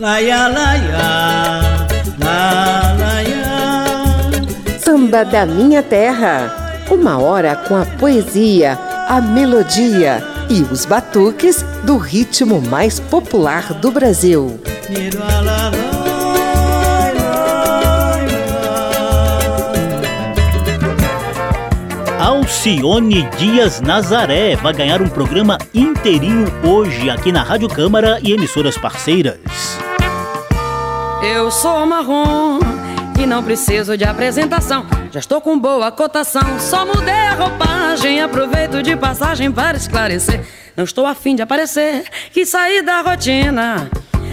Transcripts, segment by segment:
Laia, laia, la, laia. Samba da Minha Terra. Uma hora com a poesia, a melodia e os batuques do ritmo mais popular do Brasil. Alcione Dias Nazaré vai ganhar um programa inteirinho hoje aqui na Rádio Câmara e emissoras parceiras. Eu sou marrom e não preciso de apresentação. Já estou com boa cotação, só mudei a roupagem. Aproveito de passagem para esclarecer. Não estou afim de aparecer, que sair da rotina.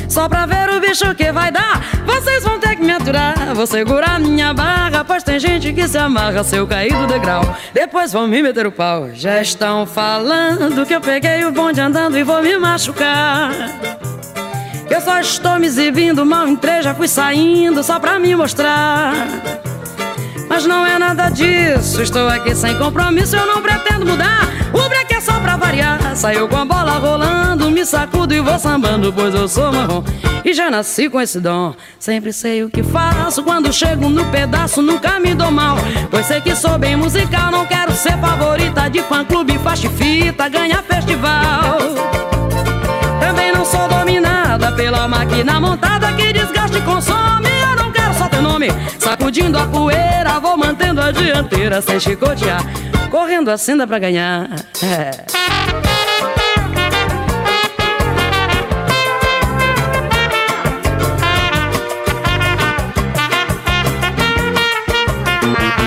Só pra ver o bicho que vai dar, vocês vão ter que me aturar. Vou segurar minha barra, pois tem gente que se amarra se eu cair do degrau. Depois vão me meter o pau. Já estão falando que eu peguei o bonde andando e vou me machucar. Eu só estou me exibindo, mal entrei, já fui saindo só pra me mostrar. Mas não é nada disso, estou aqui sem compromisso, eu não pretendo mudar. O break é só pra variar. Saiu com a bola rolando, me sacudo e vou sambando, pois eu sou marrom. E já nasci com esse dom. Sempre sei o que faço, quando chego no pedaço, nunca me dou mal. Pois sei que sou bem musical, não quero ser favorita de fã-clube, faixa fita, ganhar festival. Também pela máquina montada que desgaste e consome. Eu não quero só ter nome. Sacudindo a poeira, vou mantendo a dianteira sem chicotear. Correndo assim dá pra ganhar. É.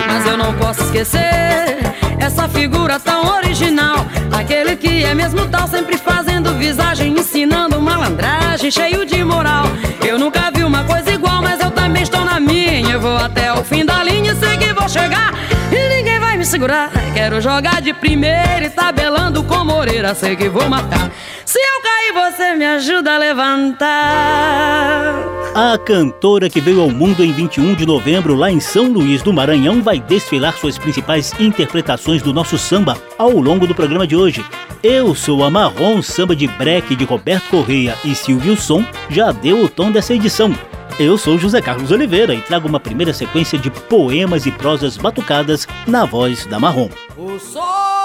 Mas eu não posso esquecer essa figura tão original. Aquele que é mesmo tal, sempre fazendo visagem, ensinando malandragem, cheio de moral. Eu nunca vi uma coisa igual, mas eu também estou na minha. Eu vou até o fim da linha, sei que vou chegar. E ninguém vai me segurar. Quero jogar de primeira e tabelando com Moreira, sei que vou matar. Se eu cair, você me ajuda a levantar. A cantora que veio ao mundo em 21 de novembro lá em São Luís do Maranhão vai desfilar suas principais interpretações do nosso samba ao longo do programa de hoje. Eu sou a Marrom, samba de breque de Roberto Correia e Silvio Som já deu o tom dessa edição. Eu sou José Carlos Oliveira e trago uma primeira sequência de poemas e prosas batucadas na voz da Marrom. O sol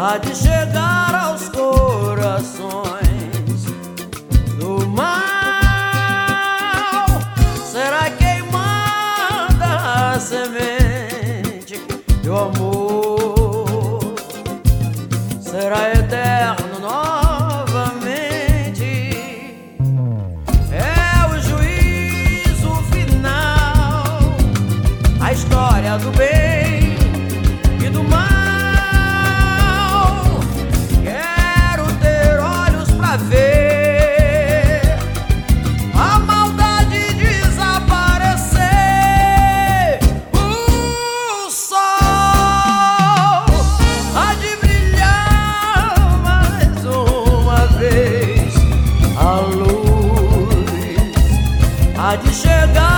há de chegar luz. Há de chegar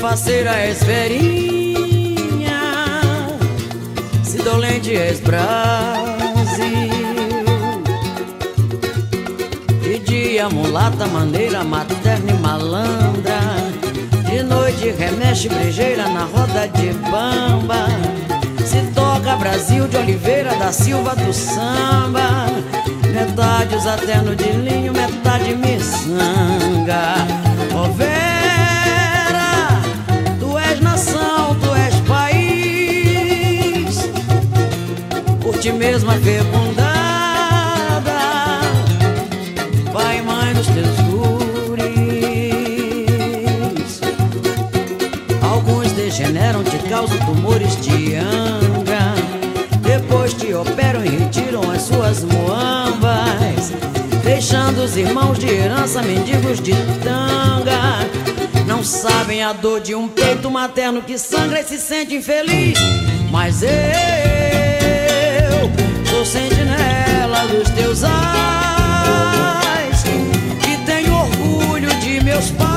fazer a esferinha se dolente és Brasil. De dia mulata, maneira, materna e malandra, de noite remexe brejeira na roda de bamba. Se toca Brasil de Oliveira da Silva do Samba, metade os terno de linho, metade miçanga. Oh, sorte mesmo fecundada. Pai, mãe dos teus gures. Alguns degeneram, te causam tumores de anga. Depois te operam e retiram as suas moambas. Deixando os irmãos de herança mendigos de tanga. Não sabem a dor de um peito materno que sangra e se sente infeliz. Mas eu sentinela dos teus ais, que tem orgulho de meus pais.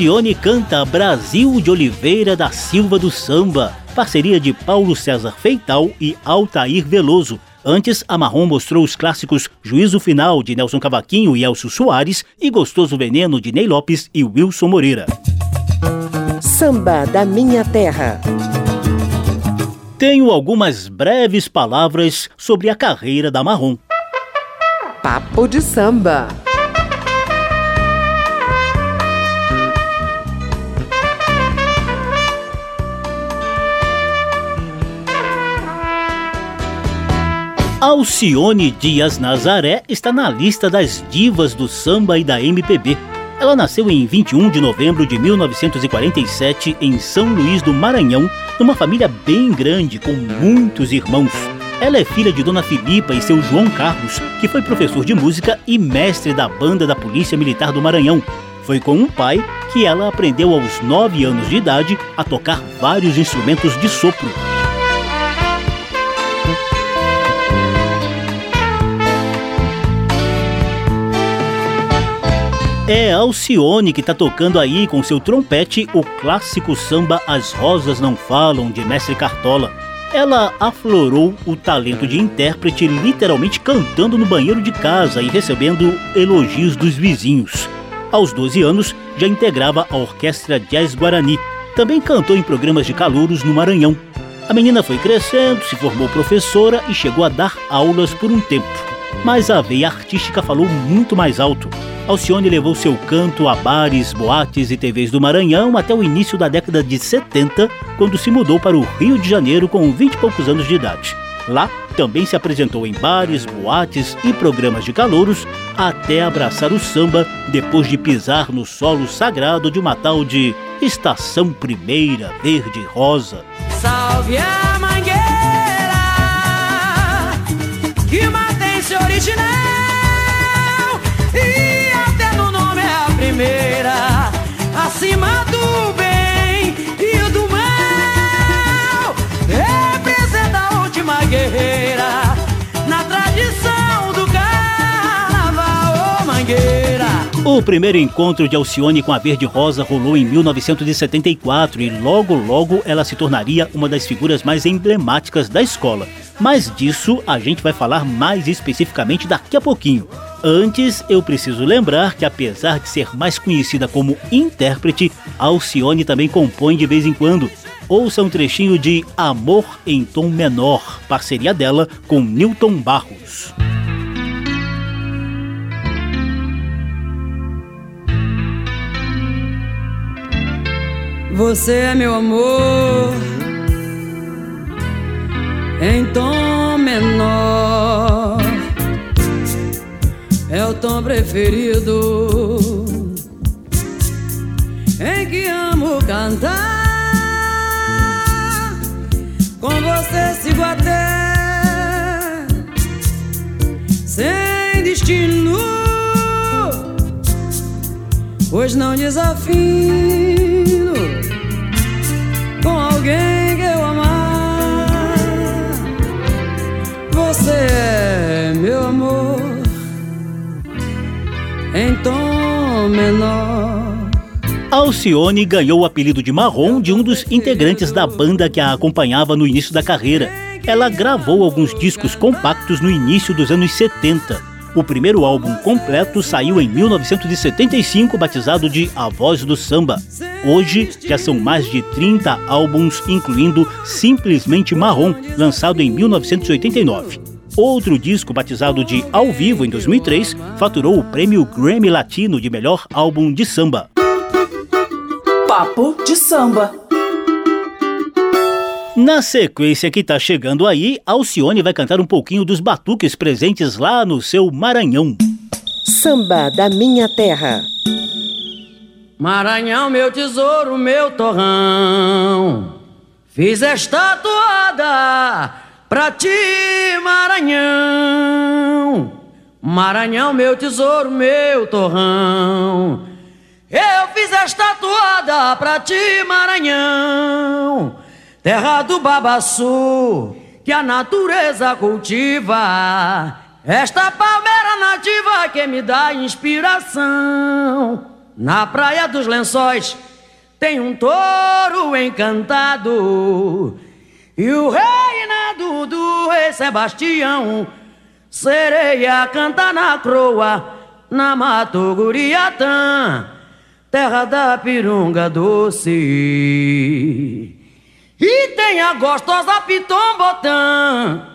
Alcione canta Brasil de Oliveira da Silva do Samba, parceria de Paulo César Feital e Altair Veloso. Antes, a Marrom mostrou os clássicos Juízo Final de Nelson Cavaquinho e Elcio Soares e Gostoso Veneno de Ney Lopes e Wilson Moreira. Samba da Minha Terra. Tenho algumas breves palavras sobre a carreira da Marrom. Papo de samba. Alcione Dias Nazaré está na lista das divas do samba e da MPB. Ela nasceu em 21 de novembro de 1947 em São Luís do Maranhão, numa família bem grande com muitos irmãos. Ela é filha de Dona Filipa e seu João Carlos, que foi professor de música e mestre da banda da Polícia Militar do Maranhão. Foi com um pai que ela aprendeu aos 9 anos de idade a tocar vários instrumentos de sopro. É Alcione que tá tocando aí com seu trompete o clássico samba As Rosas Não Falam, de Mestre Cartola. Ela aflorou o talento de intérprete literalmente cantando no banheiro de casa e recebendo elogios dos vizinhos. Aos 12 anos, já integrava a Orquestra Jazz Guarani. Também cantou em programas de calouros no Maranhão. A menina foi crescendo, se formou professora e chegou a dar aulas por um tempo. Mas a veia artística falou muito mais alto. Alcione levou seu canto a bares, boates e TVs do Maranhão até o início da década de 70, quando se mudou para o Rio de Janeiro com 20 e poucos anos de idade. Lá, também se apresentou em bares, boates e programas de calouros, até abraçar o samba depois de pisar no solo sagrado de uma tal de Estação Primeira Verde Rosa. Salve O primeiro encontro de Alcione com a Verde Rosa rolou em 1974 e logo logo ela se tornaria uma das figuras mais emblemáticas da escola. Mas disso a gente vai falar mais especificamente daqui a pouquinho. Antes, eu preciso lembrar que, apesar de ser mais conhecida como intérprete, Alcione também compõe de vez em quando. Ouça um trechinho de Amor em Tom Menor, parceria dela com Newton Barros. Você é meu amor. Em tom menor. É o tom preferido. Em que amo cantar. Com você sigo até. Sem destino, pois não desafino com alguém que eu amar. Você é meu amor em tom menor. Alcione ganhou o apelido de Marrom de um dos integrantes da banda que a acompanhava no início da carreira. Ela gravou alguns discos compactos no início dos anos 70. O primeiro álbum completo saiu em 1975, batizado de A Voz do Samba. Hoje já são mais de 30 álbuns, incluindo Simplesmente Marrom, lançado em 1989. Outro disco, batizado de Ao Vivo em 2003, faturou o prêmio Grammy Latino de melhor álbum de samba. Papo de samba. Na sequência que tá chegando aí, Alcione vai cantar um pouquinho dos batuques presentes lá no seu Maranhão. Samba da minha terra. Maranhão, meu tesouro, meu torrão. Fiz esta toada pra ti, Maranhão. Maranhão, meu tesouro, meu torrão. Eu fiz esta toada pra ti, Maranhão. Terra do babaçu, que a natureza cultiva. Esta palmeira nativa que me dá inspiração. Na praia dos lençóis tem um touro encantado. E o reinado do rei Sebastião. Sereia canta na croa, na Mato Guriatã, terra da pirunga doce. E tem a gostosa Pitom Botã.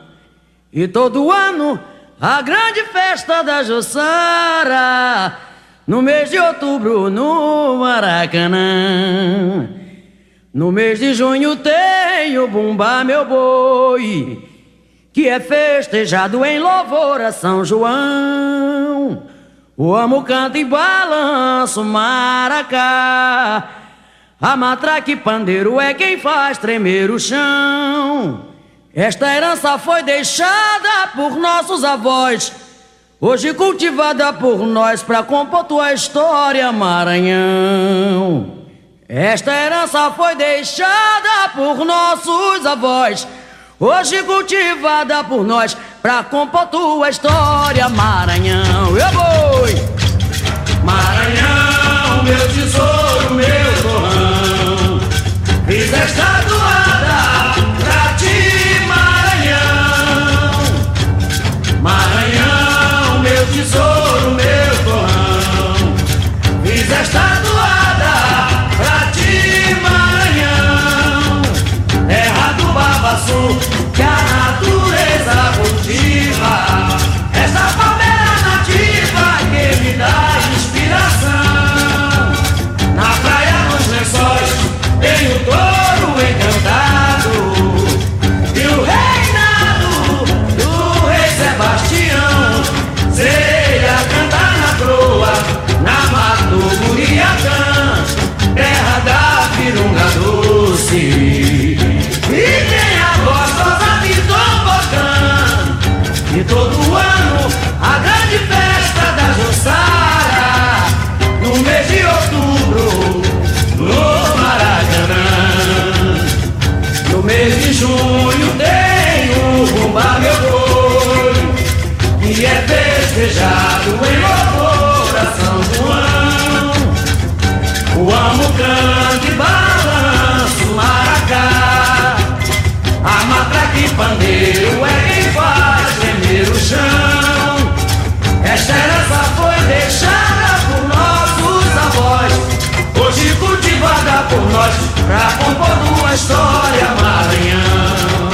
E todo ano a grande festa da Jussara, no mês de outubro no Maracanã. No mês de junho tem o Bumba Meu Boi, que é festejado em louvor a São João. O amo canta e balança o maracá. A matraca e pandeiro é quem faz tremer o chão. Esta herança foi deixada por nossos avós, hoje cultivada por nós para compor tua história, Maranhão. Esta herança foi deixada por nossos avós, hoje cultivada por nós pra compor tua história, Maranhão. Eu vou! Pandeiro é quem faz tremer o chão. Esta herança foi deixada por nossos avós. Hoje cultivada por nós Pra compor uma história Maranhão.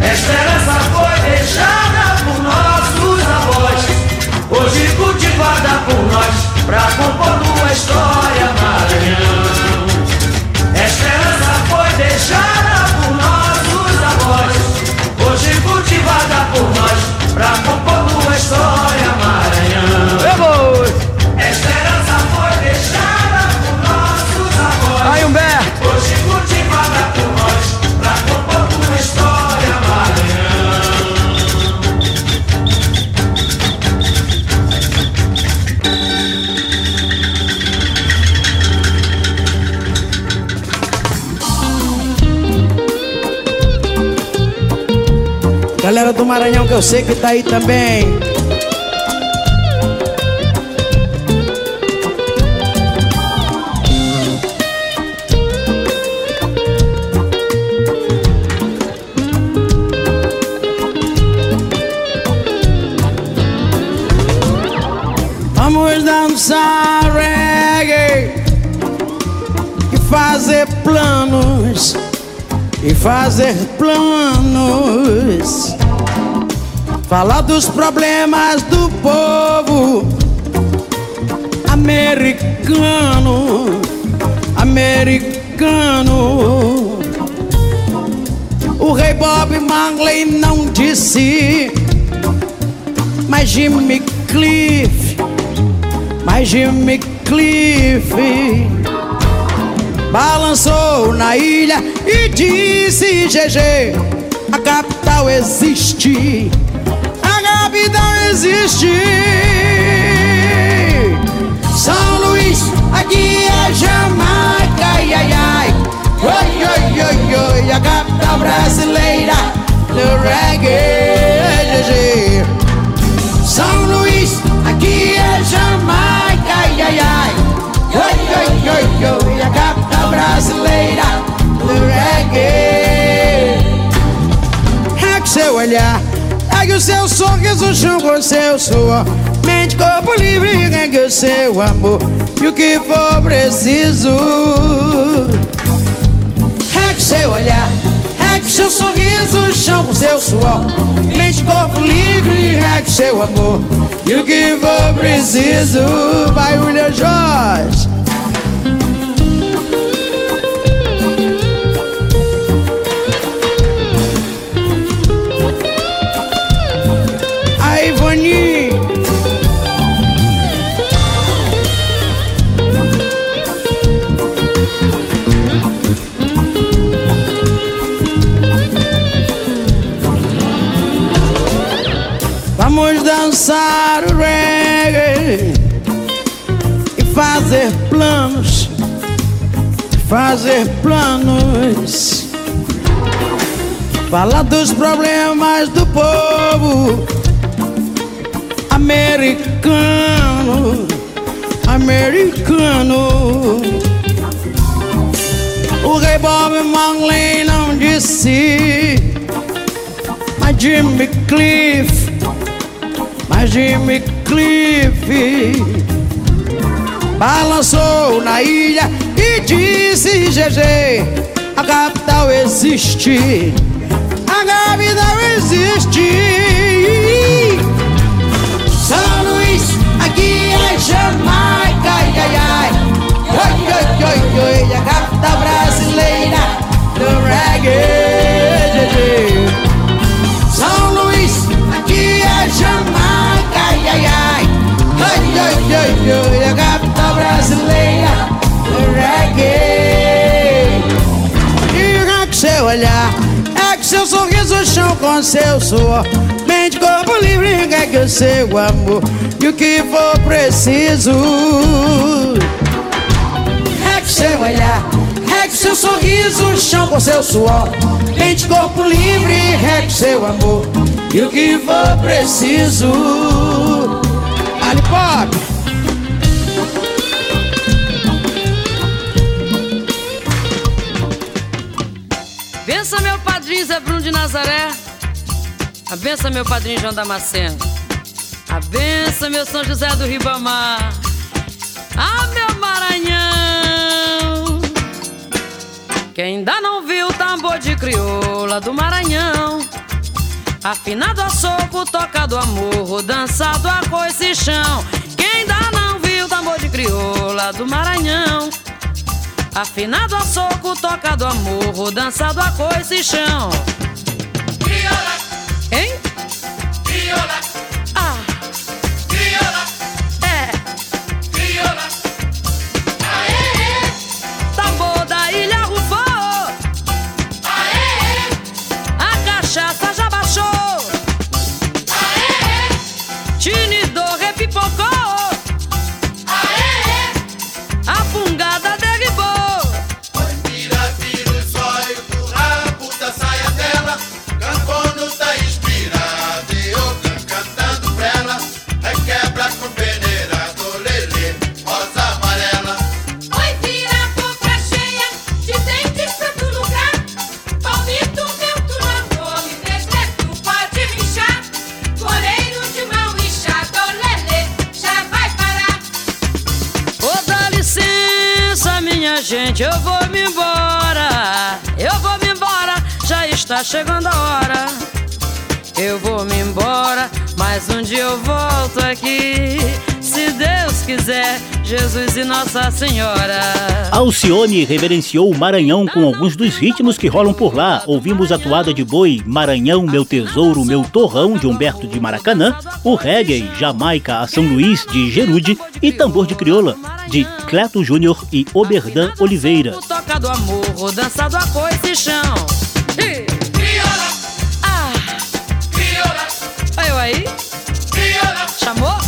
Esta herança foi deixada por nossos avós. Hoje cultivada por nós Pra compor uma história Maranhão Maranhão que eu sei que tá aí também. Vamos dançar reggae e fazer planos e fazer planos Falar dos problemas do povo americano, americano. O rei Bob Marley não disse, mas Jimmy Cliff, mas Jimmy Cliff balançou na ilha e disse: GG, a capital existe, existe. São Luís, aqui é Jamaica, ai ai ai. Oi, oi, oi, oi, a capital brasileira seu sorriso com seu suor. Mente, corpo livre, que o seu amor e o que for preciso. É que seu olhar, é que seu sorriso com seu suor. Mente, corpo livre, que seu amor e o que for preciso. Vai, William Jorge. Fazer planos, fazer planos. Falar dos problemas do povo americano, americano. O rei Bob Marley não disse, mas Jimmy Cliff, mas Jimmy Cliff balançou na ilha e disse GG, a capital existe, a capital existe. Com seu suor. Mente, corpo livre, é que o seu amor e o que for preciso. É que seu olhar, é que seu sorriso chão com seu suor. Mente, corpo livre, é que seu amor e o que for preciso. Ali Pop. Bença meu padrinho Zé Bruno de Nazaré. A benção meu padrinho João Damasceno. A benção meu São José do Ribamar. Ah, meu Maranhão. Quem ainda não viu o tambor de crioula do Maranhão. Afinado a soco, tocado amor, dançado a coice chão. Quem ainda não viu o tambor de crioula do Maranhão. Afinado a soco, tocado amor, dançado a coice chão. Crioula, Nossa Senhora. Alcione reverenciou o Maranhão com alguns dos ritmos que rolam por lá. Ouvimos a toada de boi Maranhão, Meu Tesouro, Meu Torrão, de Humberto de Maracanã, o reggae Jamaica a São Luís, de Gerude, e tambor de crioula, de Cleto Júnior e Oberdan Oliveira. Toca do amor, dança do apoio e chão. Crioula, Ah, crioula, olha eu aí, crioula, chamou?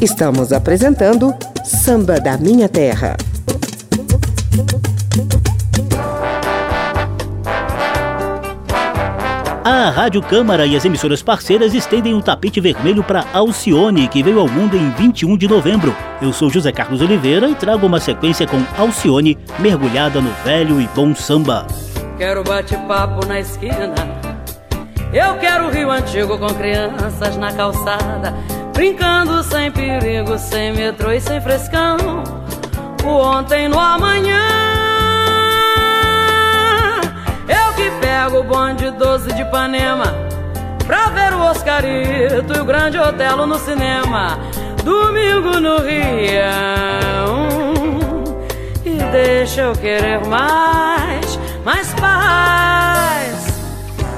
Estamos apresentando Samba da Minha Terra. A Rádio Câmara e as emissoras parceiras estendem o tapete vermelho para Alcione, que veio ao mundo em 21 de novembro. Eu sou José Carlos Oliveira e trago uma sequência com Alcione mergulhada no velho e bom samba. Quero bate-papo na esquina. Eu quero Rio Antigo com crianças na calçada, brincando sem perigo, sem metrô e sem frescão. O ontem no amanhã. Eu que pego o bonde 12 de Ipanema pra ver o Oscarito e o Grande Otelo no cinema. Domingo no Rio. E deixa eu querer mais, mais paz.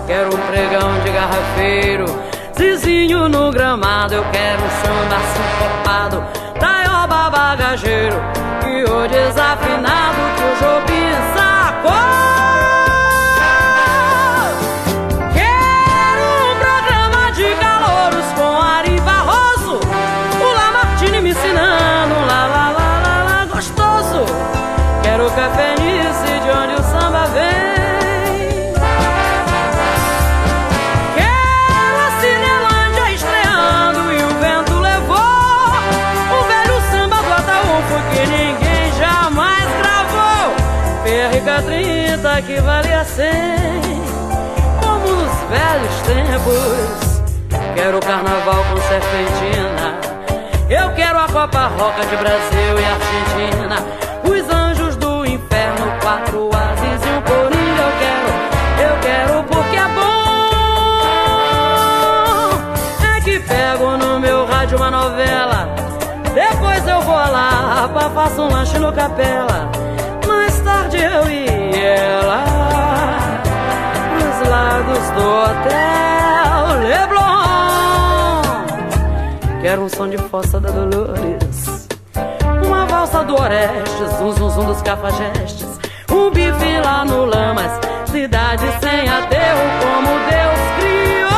Quero um pregão de garrafeiro, zizinho no gramado. Eu quero um samba sincopado, taioba bagageiro. E o desafinado que o Jobim serpentina. Eu quero a Copa Roca de Brasil e Argentina. Os anjos do inferno, quatro ases e um coringa. Eu quero, eu quero porque é bom. É que pego no meu rádio uma novela. Depois eu vou lá, faço um lanche no capela. Mais tarde eu e ela nos lagos do hotel Leblon. Quero um som de fossa da Dolores, uma valsa do Orestes, um zum zum dos cafajestes, um bife lá no Lamas, cidade sem aterro como Deus criou.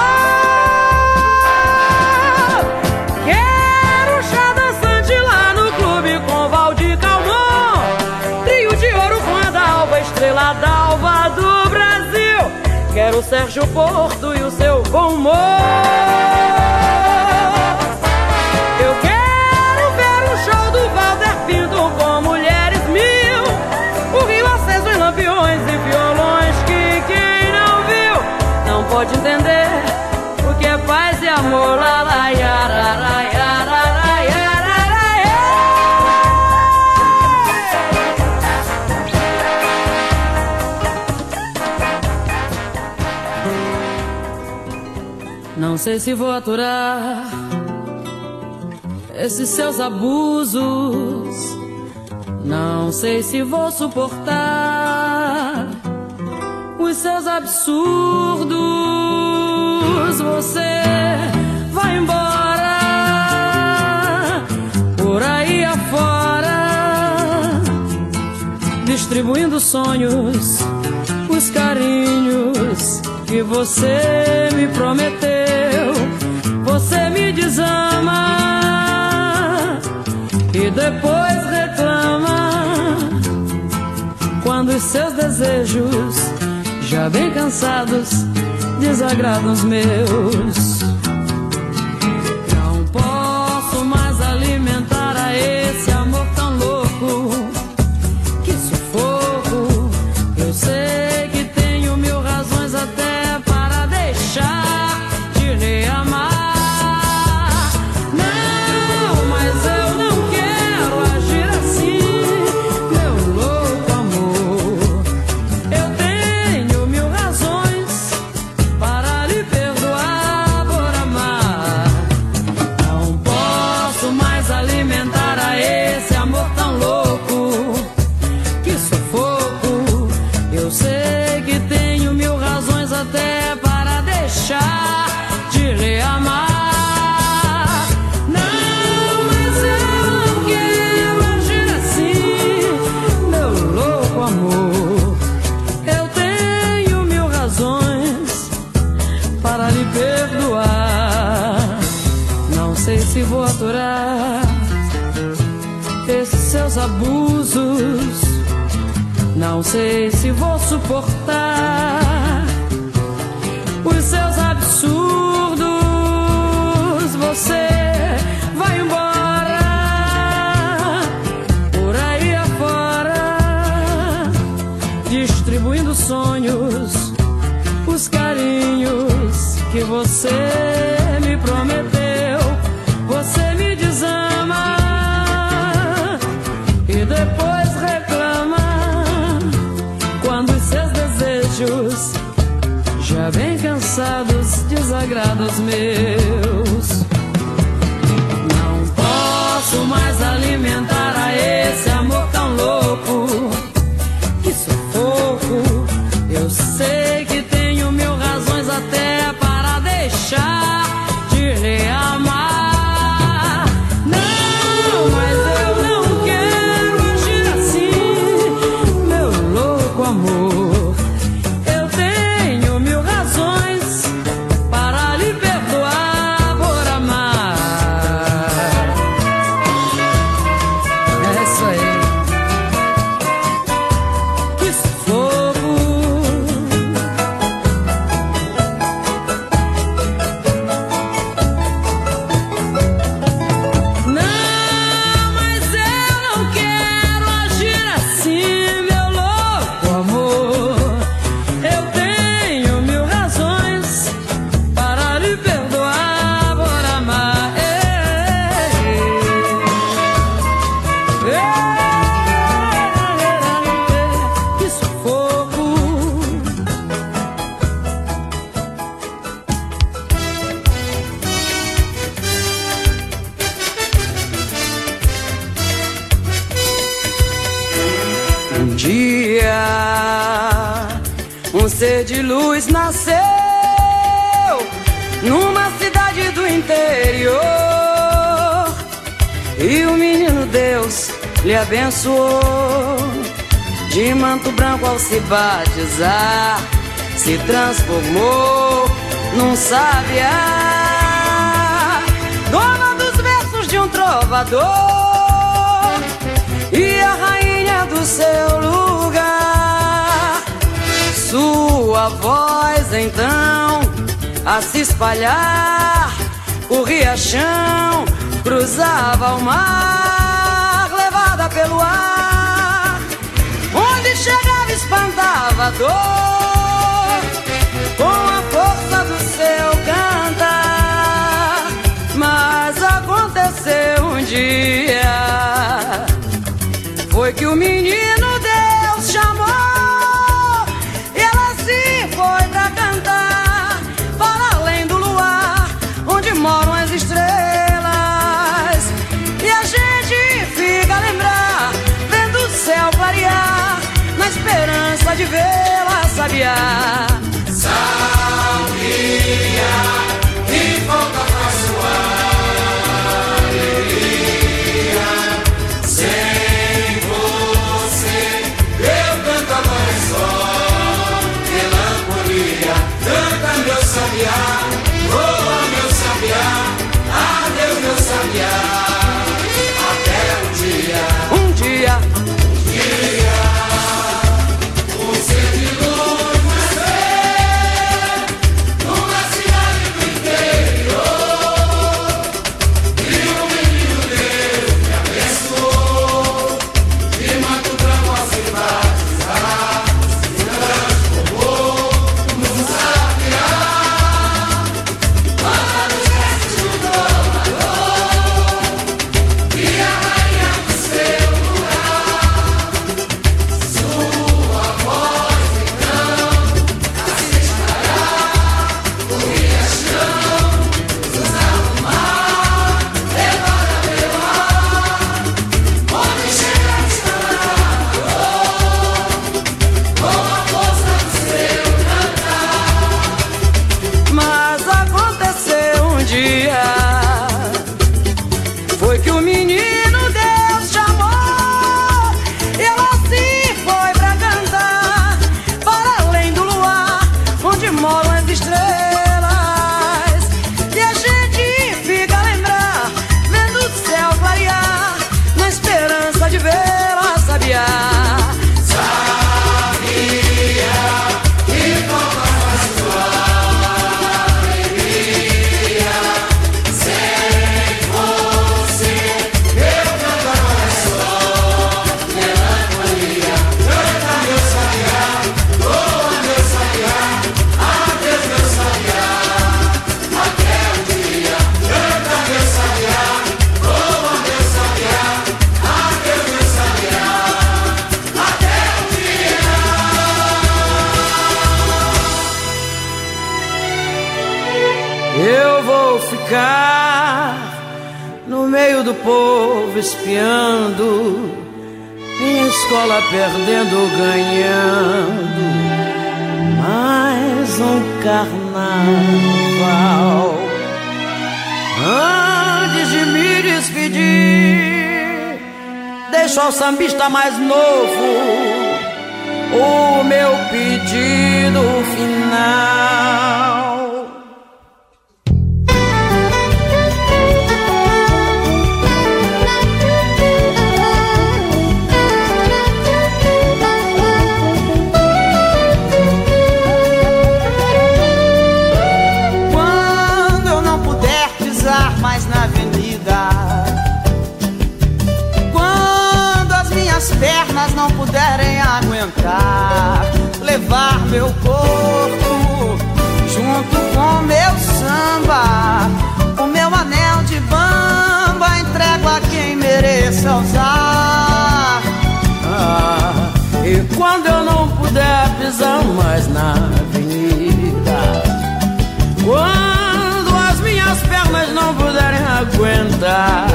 Quero chá dançante lá no clube com Valdir Calmon, trio de ouro com a Dalva, estrela d'alva do Brasil. Quero o Sérgio Porto e o seu bom humor. Sei se vou aturar esses seus abusos. Não sei se vou suportar os seus absurdos. Você vai embora por aí afora, distribuindo sonhos, os carinhos que você me prometeu. depois reclama quando os seus desejos, já bem cansados, desagradam os meus. sagrados meus. suor. De manto branco ao se batizar, se transformou num sabiá. Dona dos versos de um trovador e a rainha do seu lugar. Sua voz então a se espalhar, o riachão cruzava o mar pelo ar. Onde chegava, espantava a dor. Com a força do seu cantar. Mas aconteceu um dia. Foi que o menino. vê-la sabiar. Deixo ao sambista mais novo o meu pedido final. Não puderem aguentar, levar meu corpo junto com meu samba, o meu anel de bamba entrego a quem mereça usar. Ah, e quando eu não puder pisar mais na avenida, quando as minhas pernas não puderem aguentar,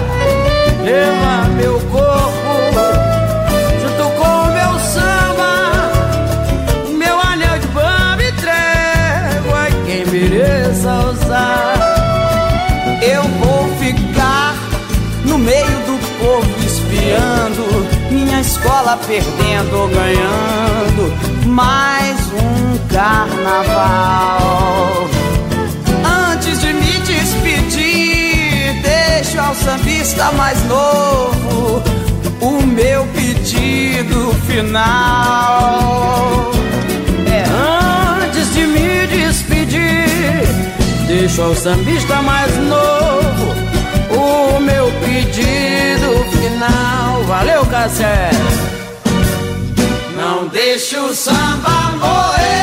leva meu corpo escola perdendo ou ganhando mais um carnaval. Antes de me despedir, deixo ao sambista mais novo o meu pedido final. É antes de me despedir, deixo ao sambista mais novo o meu pedido final. Valeu, Cassé! Não deixe o samba morrer,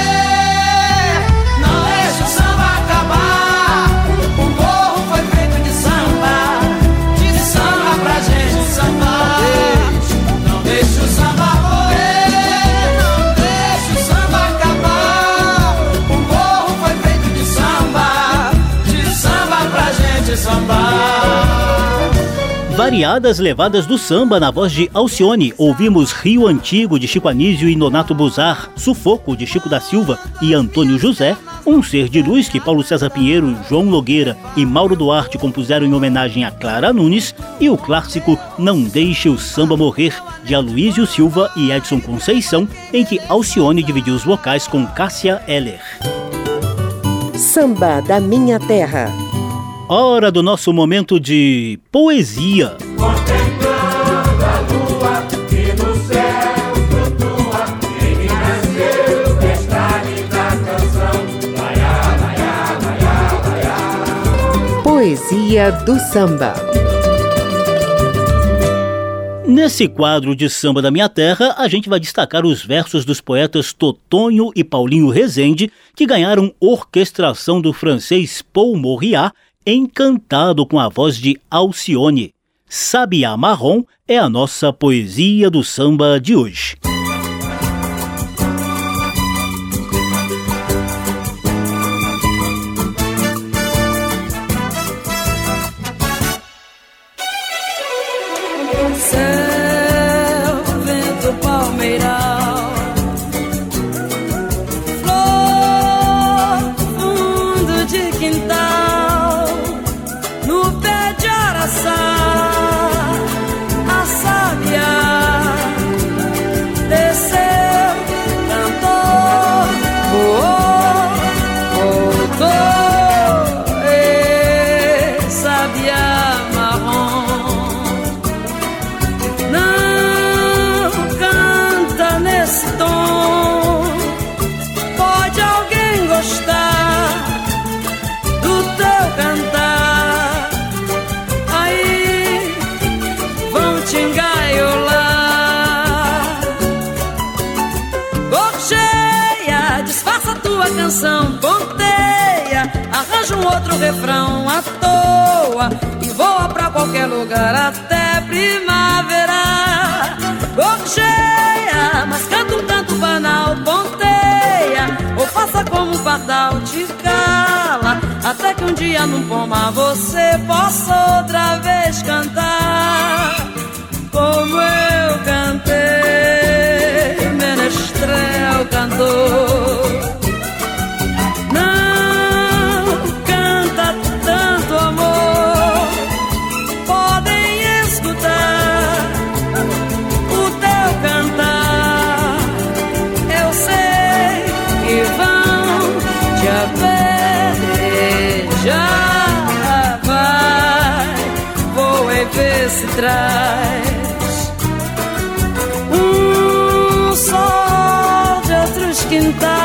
Variadas levadas do samba na voz de Alcione, ouvimos Rio Antigo de Chico Anísio e Nonato Buzar, Sufoco de Chico da Silva e Antônio José, Um Ser de Luz que Paulo César Pinheiro, João Nogueira e Mauro Duarte compuseram em homenagem a Clara Nunes e o clássico Não Deixe o Samba Morrer de Aloysio Silva e Edson Conceição, em que Alcione dividiu os vocais com Cássia Eller. Samba da Minha Terra. Hora do nosso momento de poesia. Poesia do Samba. Nesse quadro de Samba da Minha Terra, a gente vai destacar os versos dos poetas Totonho e Paulinho Rezende, que ganharam orquestração do francês Paul Morriat, encantado com a voz de Alcione. Sabiá Marrom é a nossa poesia do samba de hoje. Refrão à toa e voa pra qualquer lugar até primavera. Gorjeia, mas canta um canto banal, ponteia, ou faça como um pardal, te cala Até que um dia num pomar você possa outra vez cantar Como eu cantei, menestrel cantor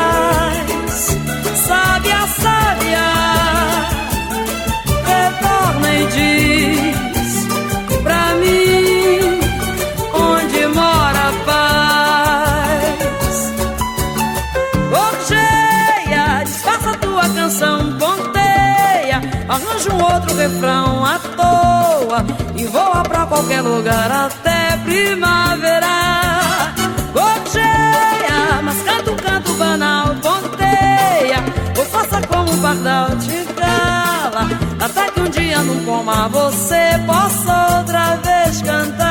quintais Sábia, sábia Retorna e diz pra mim onde mora a paz. Gorjeia, disfarça tua canção, ponteia, arranja um outro refrão à toa e voa pra qualquer lugar até primavera. Gorjeia, mas canta um canto banal, ponteia, ou faça como um pardal te cala, até que um dia num pomar você possa outra vez cantar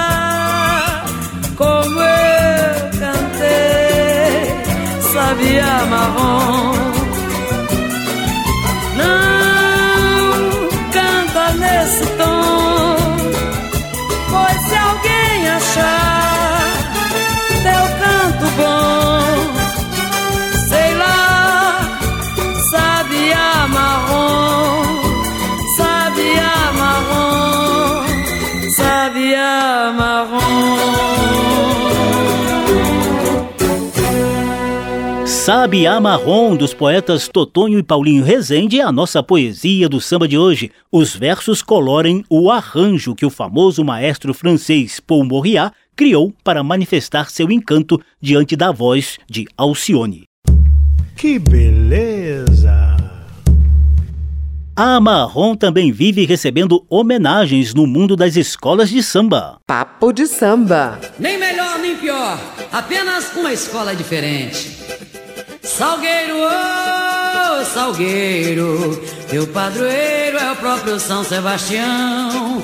Sabiá Marrom, dos poetas Totonho e Paulinho Rezende, é a nossa poesia do samba de hoje. Os versos colorem o arranjo que o famoso maestro francês Paul Morriat criou para manifestar seu encanto diante da voz de Alcione. Que beleza! A Marrom também vive recebendo homenagens no mundo das escolas de samba. Papo de samba. Nem melhor nem pior, apenas uma escola diferente. Salgueiro, oh, Salgueiro, teu padroeiro é o próprio São Sebastião.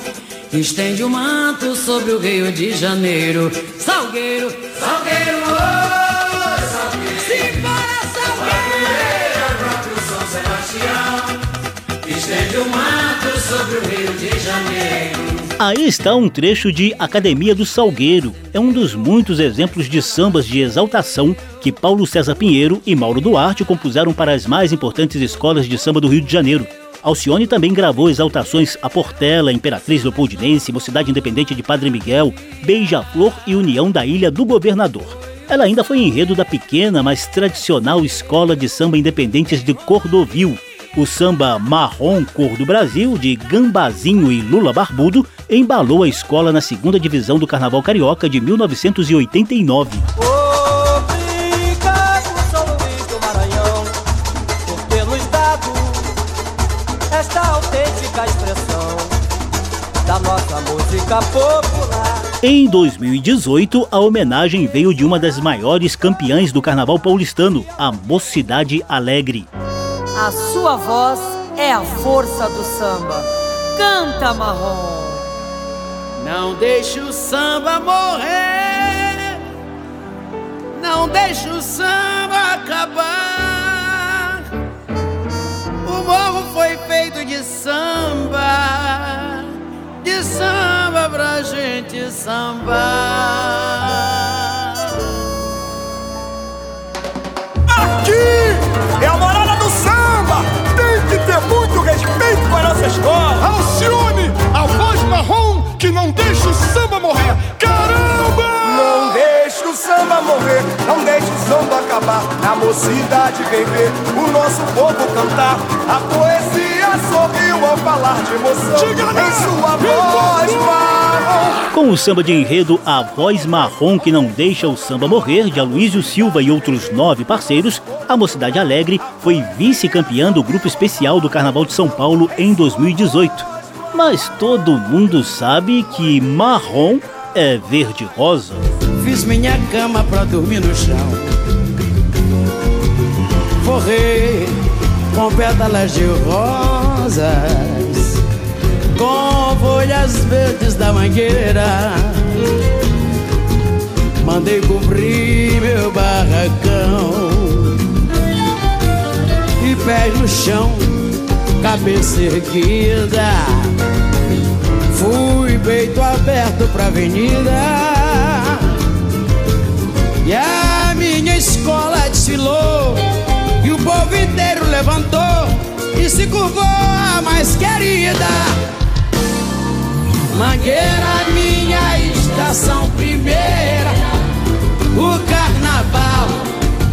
Estende o manto sobre o Rio de Janeiro. Salgueiro, Salgueiro, oh, Salgueiro. Simbora, Salgueiro, é o próprio São Sebastião. Estende o manto sobre o Rio de Janeiro. Aí está um trecho de Academia do Salgueiro. É um dos muitos exemplos de sambas de exaltação que Paulo César Pinheiro e Mauro Duarte compuseram para as mais importantes escolas de samba do Rio de Janeiro. Alcione também gravou exaltações a Portela, Imperatriz Leopoldinense, Mocidade Independente de Padre Miguel, Beija-Flor e União da Ilha do Governador. Ela ainda foi enredo da pequena, mas tradicional escola de samba independentes de Cordovil. O samba Marrom Cor do Brasil, de Gambazinho e Lula Barbudo, embalou a escola na segunda divisão do Carnaval Carioca de 1989. Obrigado, São Luís do Maranhão, por ter nos dado esta autêntica expressão da nossa música popular. Em 2018, a homenagem veio de uma das maiores campeãs do Carnaval paulistano, a Mocidade Alegre. A sua voz é a força do samba. Canta, Marrom. Não deixe o samba morrer, não deixe o samba acabar. O morro foi feito de samba, de samba pra gente sambar. Aqui é a morada do samba! Tem que ter muito respeito com a nossa escola! Alcione, a voz marrom acabar. Na mocidade vem ver o nosso povo cantar. A poesia sorriu ao falar de emoção em sua voz marrom. Com o samba de enredo A Voz Marrom que não deixa o samba morrer, de Aloysio Silva e outros nove parceiros, a Mocidade Alegre foi vice-campeã do grupo especial do Carnaval de São Paulo em 2018. Mas todo mundo sabe que marrom é verde-rosa. Fiz minha cama pra dormir no chão. Forrei com pétalas de rosa. rosas com folhas verdes da mangueira. Mandei cobrir meu barracão e pés no chão, cabeça erguida. Fui peito aberto pra avenida. E a minha escola desfilou povo inteiro levantou E se curvou a mais querida. Mangueira, minha estação primeira. O carnaval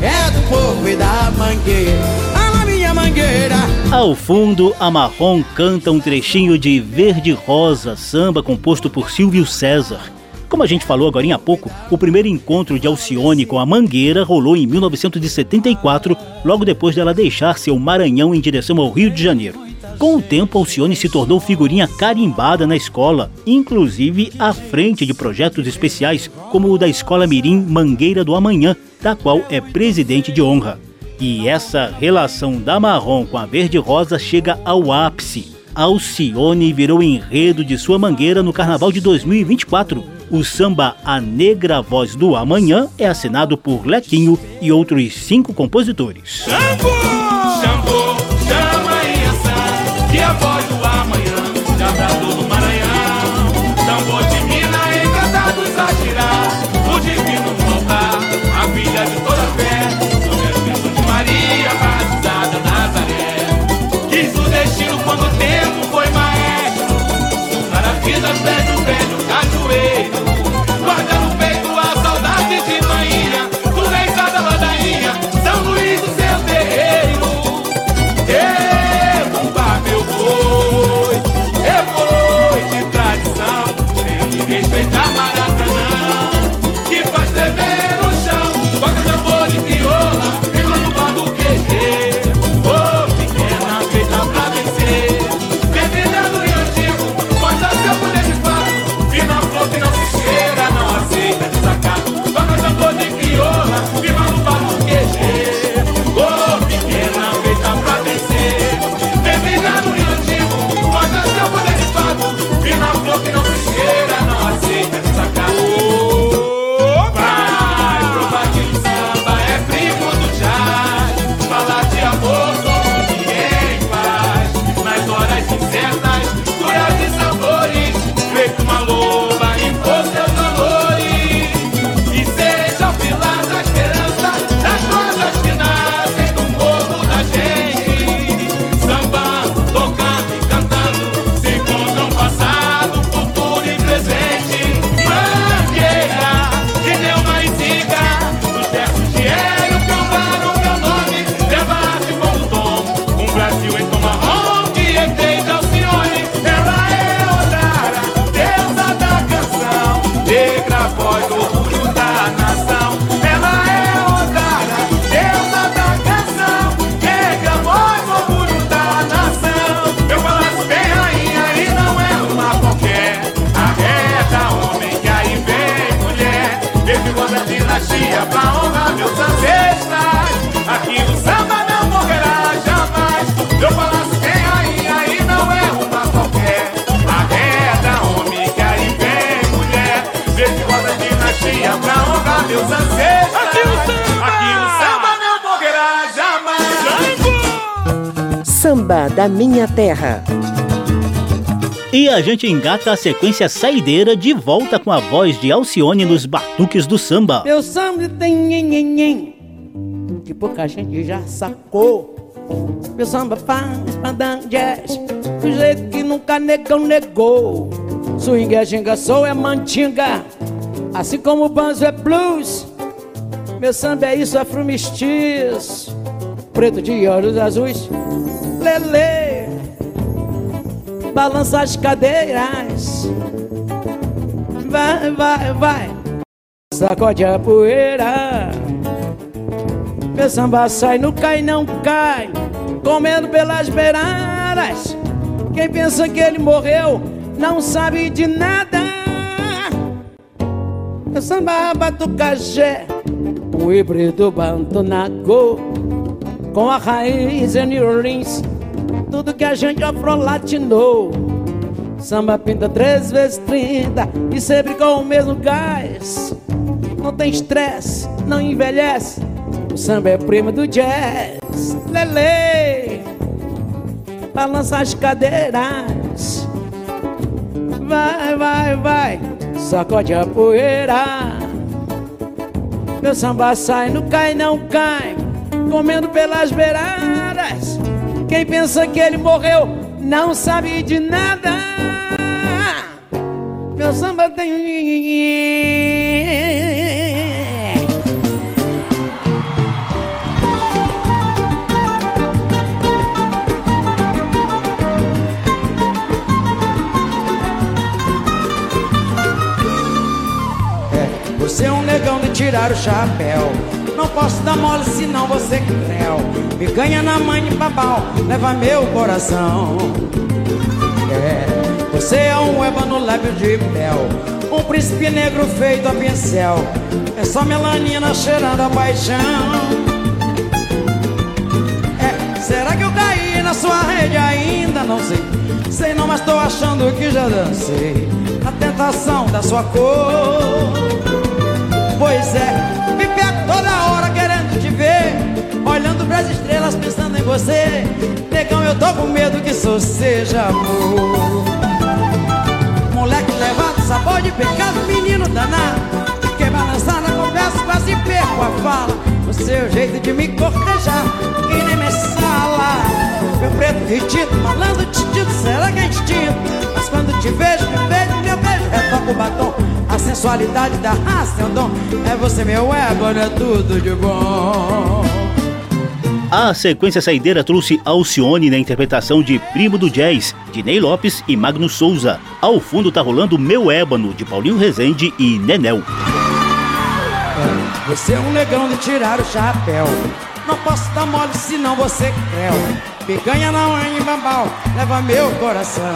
é do povo e da mangueira. Minha mangueira. Ao fundo, a Marrom canta um trechinho de Verde Rosa, samba composto por Silvio César. Como a gente falou agora há pouco, o primeiro encontro de Alcione com a Mangueira rolou em 1974, logo depois dela deixar seu Maranhão em direção ao Rio de Janeiro. Com o tempo, Alcione se tornou figurinha carimbada na escola, inclusive à frente de projetos especiais como o da Escola Mirim Mangueira do Amanhã, da qual é presidente de honra. E essa relação da Marrom com a Verde Rosa chega ao ápice. Alcione virou enredo de sua mangueira no Carnaval de 2024 o samba A Negra Voz do Amanhã é assinado por Lequinho e outros cinco compositores. Chama Inhaçã, que a voz do amanhã no Maranhão. De mina a o divino a filha de toda fé, de Maria, batizada Nazaré. Quis o destino quando o tempo foi maestro, para a vida pede a gente engata a sequência saideira de volta com a voz de Alcione nos batuques do samba. Meu samba tem nhen, que pouca gente já sacou. Meu samba faz pandan jazz, do jeito que nunca negão negou. Swing é ginga, soul é mantinga, assim como o banzo é blues. Meu samba é isso, afro mestiço, preto de olhos azuis. Lele, balança as cadeiras. Vai, vai, vai, sacode a poeira. Meu samba sai, não cai, não cai, comendo pelas beiradas. Quem pensa que ele morreu não sabe de nada. Meu samba batucajé, o híbrido bantonaco, com a raiz em New Orleans. Tudo que a gente afrolatinou. Samba pinta três vezes trinta e sempre com o mesmo gás. Não tem estresse, não envelhece. O samba é prima do jazz. Lele, balança as cadeiras. Vai, vai, vai, sacode a poeira. Meu samba sai, não cai, não cai, comendo pelas beiradas. Quem pensa que ele morreu não sabe de nada. Meu samba tem. É, Você é um negão de tirar o chapéu. Não posso dar mole senão você é creu. Me ganha na mãe de babau, leva meu coração. É, você é um ébano lábio de mel. Um príncipe negro feito a pincel. É só melanina cheirando a paixão. É, será que eu caí na sua rede ainda? Não sei. Sei não, mas tô achando que já dancei. A tentação da sua cor. Pois é, pras estrelas, pensando em você. Negão, eu tô com medo que isso seja amor. Moleque levado, sabor de pecado, menino danado. Fiquei balançando, confesso, quase perco a fala. O seu jeito de me cortejar, que nem me sala. Meu preto retido, malandro titido, será que é instinto? Mas quando te vejo, me vejo, meu beijo, retoca o batom. A sensualidade da raça é um dom. É você, meu ego, é tudo de bom. A sequência saideira trouxe Alcione na interpretação de Primo do Jazz, de Ney Lopes e Magno Souza. Ao fundo tá rolando Meu Ébano, de Paulinho Rezende e Nenel. Você é um negão de tirar o chapéu. Não posso dar mole senão você é creu. Picanha na mãe e bambal, leva meu coração.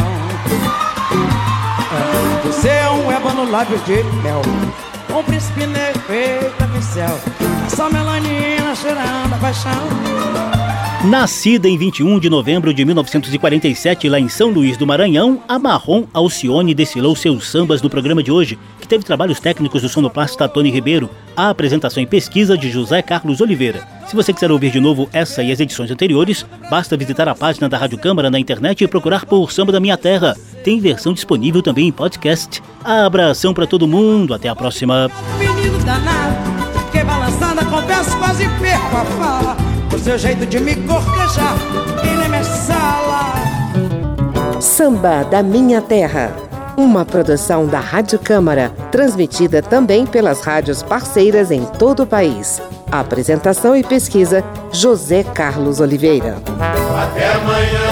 É, Você é um ébano lábio de mel. Um príncipe negro feito pincel. Só melanina cheirando a paixão. Nascida em 21 de novembro de 1947 lá em São Luís do Maranhão, a Marrom Alcione desfilou seus sambas no programa de hoje, que teve trabalhos técnicos do sonoplasta Tony Ribeiro, a apresentação e pesquisa de José Carlos Oliveira. Se você quiser ouvir de novo essa e as edições anteriores, basta visitar a página da Rádio Câmara na internet e procurar por Samba da Minha Terra. Tem versão disponível também em podcast. Abração pra todo mundo, até a próxima. Menino danado, fiquei balançando, confesso, quase perco a fala. O seu jeito de me cortejar, que nem me sala. Samba da Minha Terra. Uma produção da Rádio Câmara, transmitida também pelas rádios parceiras em todo o país. Apresentação e pesquisa: José Carlos Oliveira. Até amanhã.